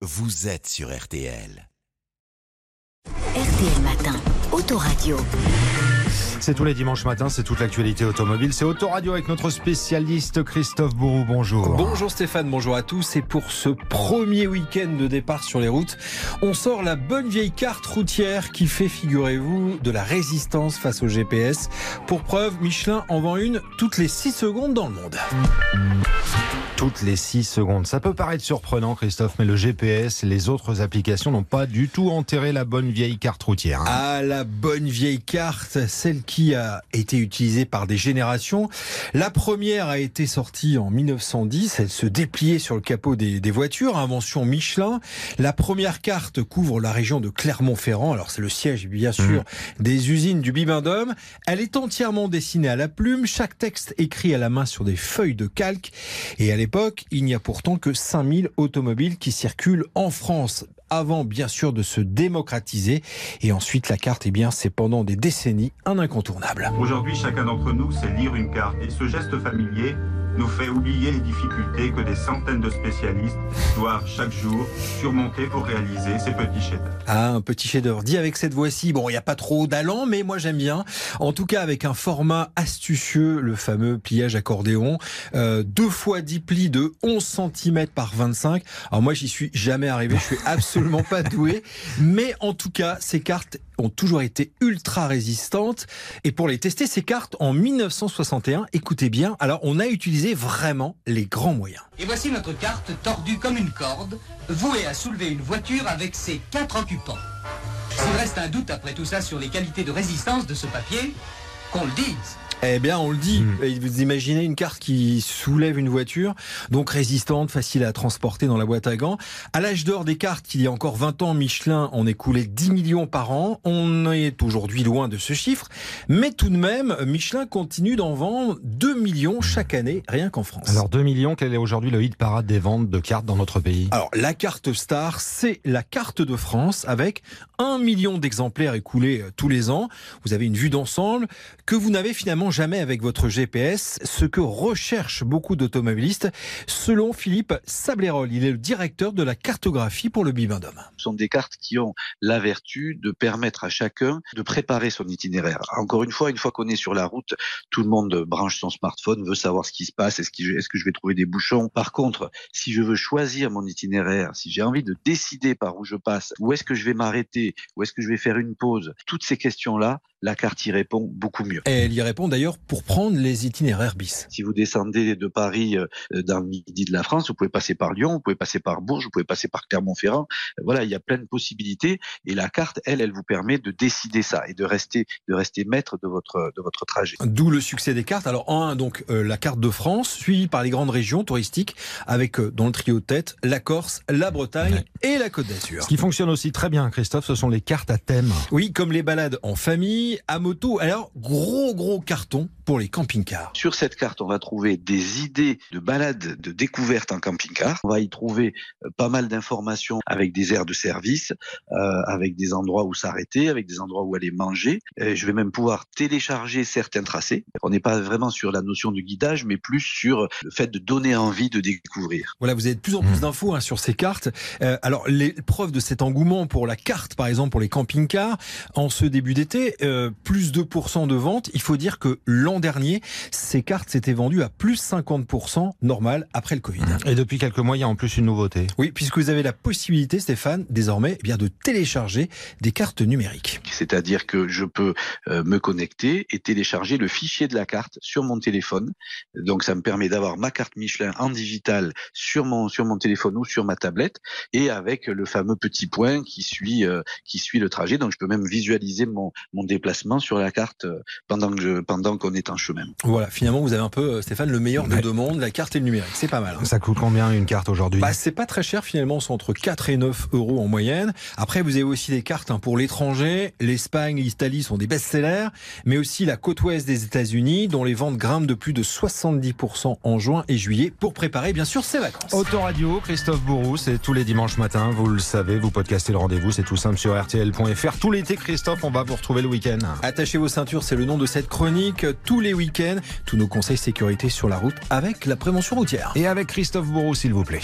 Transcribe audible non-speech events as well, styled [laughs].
vous êtes sur RTL. RTL Matin, Autoradio. C'est tous les dimanches matins, c'est toute l'actualité automobile. C'est Autoradio avec notre spécialiste Christophe Bourou. Bonjour. Bonjour Stéphane, bonjour à tous. Et pour ce premier week-end de départ sur les routes, on sort la bonne vieille carte routière qui fait, figurez-vous, de la résistance face au GPS. Pour preuve, Michelin en vend une toutes les 6 secondes dans le monde toutes les 6 secondes. Ça peut paraître surprenant, Christophe, mais le GPS les autres applications n'ont pas du tout enterré la bonne vieille carte routière. Hein. Ah, la bonne vieille carte, celle qui a été utilisée par des générations. La première a été sortie en 1910. Elle se dépliait sur le capot des, des voitures, invention Michelin. La première carte couvre la région de Clermont-Ferrand. Alors, c'est le siège, bien sûr, mmh. des usines du Bibendum. Elle est entièrement dessinée à la plume. Chaque texte écrit à la main sur des feuilles de calque. Et elle est il n'y a pourtant que 5000 automobiles qui circulent en France avant bien sûr de se démocratiser. Et ensuite, la carte, eh bien, c'est pendant des décennies un incontournable. Aujourd'hui, chacun d'entre nous sait lire une carte. Et ce geste familier nous fait oublier les difficultés que des centaines de spécialistes doivent chaque jour surmonter pour réaliser ces petits chefs-d'œuvre. Ah, un petit chef-d'œuvre. Dit avec cette voix-ci, bon, il n'y a pas trop d'allant, mais moi j'aime bien. En tout cas, avec un format astucieux, le fameux pliage accordéon, euh, deux fois 10 plis de 11 cm par 25. Alors moi, j'y suis jamais arrivé, je suis absolument pas doué, [laughs] mais en tout cas, ces cartes ont toujours été ultra résistantes. Et pour les tester, ces cartes, en 1961, écoutez bien, alors on a utilisé vraiment les grands moyens. Et voici notre carte tordue comme une corde, vouée à soulever une voiture avec ses quatre occupants. S'il reste un doute après tout ça sur les qualités de résistance de ce papier, qu'on le dise. Eh bien, on le dit. Hmm. Vous imaginez une carte qui soulève une voiture, donc résistante, facile à transporter dans la boîte à gants. À l'âge d'or des cartes, il y a encore 20 ans, Michelin en écoulait 10 millions par an. On est aujourd'hui loin de ce chiffre, mais tout de même, Michelin continue d'en vendre 2 millions chaque année, rien qu'en France. Alors 2 millions, quel est aujourd'hui le hit parade des ventes de cartes dans notre pays? Alors la carte star, c'est la carte de France avec 1 million d'exemplaires écoulés euh, tous les ans. Vous avez une vue d'ensemble que vous n'avez finalement jamais avec votre GPS, ce que recherchent beaucoup d'automobilistes, selon Philippe Sablérol. Il est le directeur de la cartographie pour le Bibendum. Ce sont des cartes qui ont la vertu de permettre à chacun de préparer son itinéraire. Encore une fois, une fois qu'on est sur la route, tout le monde branche son smartphone, veut savoir ce qui se passe, est-ce que je vais trouver des bouchons. Par contre, si je veux choisir mon itinéraire, si j'ai envie de décider par où je passe, où est-ce que je vais m'arrêter, où est-ce que je vais faire une pause, toutes ces questions-là, la carte y répond beaucoup mieux. Et elle y répond d'ailleurs pour prendre les itinéraires bis. Si vous descendez de Paris euh, dans le midi de la France, vous pouvez passer par Lyon, vous pouvez passer par Bourges, vous pouvez passer par Clermont-Ferrand. Voilà, il y a plein de possibilités et la carte, elle, elle vous permet de décider ça et de rester, de rester maître de votre, de votre trajet. D'où le succès des cartes. Alors, en un, donc, euh, la carte de France, suivie par les grandes régions touristiques avec, euh, dans le trio de tête, la Corse, la Bretagne et la Côte d'Azur. Ce qui fonctionne aussi très bien, Christophe, ce sont les cartes à thème. Oui, comme les balades en famille, à moto. Alors, gros, gros carton pour les camping-cars. Sur cette carte, on va trouver des idées de balades, de découvertes en camping-car. On va y trouver euh, pas mal d'informations avec des aires de service, euh, avec des endroits où s'arrêter, avec des endroits où aller manger. Et je vais même pouvoir télécharger certains tracés. On n'est pas vraiment sur la notion de guidage, mais plus sur le fait de donner envie de découvrir. Voilà, vous avez de plus en plus mmh. d'infos hein, sur ces cartes. Euh, alors, les preuves de cet engouement pour la carte, par exemple, pour les camping-cars, en ce début d'été, euh, plus 2% de ventes. Il faut dire que l'an dernier, ces cartes s'étaient vendues à plus 50% normal après le Covid. Et depuis quelques mois, il y a en plus une nouveauté. Oui, puisque vous avez la possibilité, Stéphane, désormais, eh bien de télécharger des cartes numériques. C'est-à-dire que je peux euh, me connecter et télécharger le fichier de la carte sur mon téléphone. Donc ça me permet d'avoir ma carte Michelin en digital sur mon sur mon téléphone ou sur ma tablette et avec le fameux petit point qui suit euh, qui suit le trajet. Donc je peux même visualiser mon, mon déplacement sur la carte euh, pendant que je, pendant qu'on est en chemin. Voilà, finalement vous avez un peu euh, Stéphane le meilleur de deux mondes, la carte et le numérique, c'est pas mal. Hein. Ça coûte combien une carte aujourd'hui? Bah, c'est pas très cher finalement, c'est entre 4 et 9 euros en moyenne. Après vous avez aussi des cartes hein, pour l'étranger, l'Espagne, l'Italie sont des best-sellers, mais aussi la côte ouest des États-Unis dont les ventes grimpent de plus de 70% en juin et juillet pour préparer bien sûr ses vacances. Autoradio, Christophe Bourou, c'est tous les dimanches matin, vous le savez, vous podcastez le rendez-vous, c'est tout simple sur rtl.fr. Tout l'été Christophe, on va vous retrouver le week-end. Attachez vos ceintures, c'est le nom de cette chronique. Tous les week-ends, tous nos conseils sécurité sur la route avec la prévention routière. Et avec Christophe Bourreau, s'il vous plaît.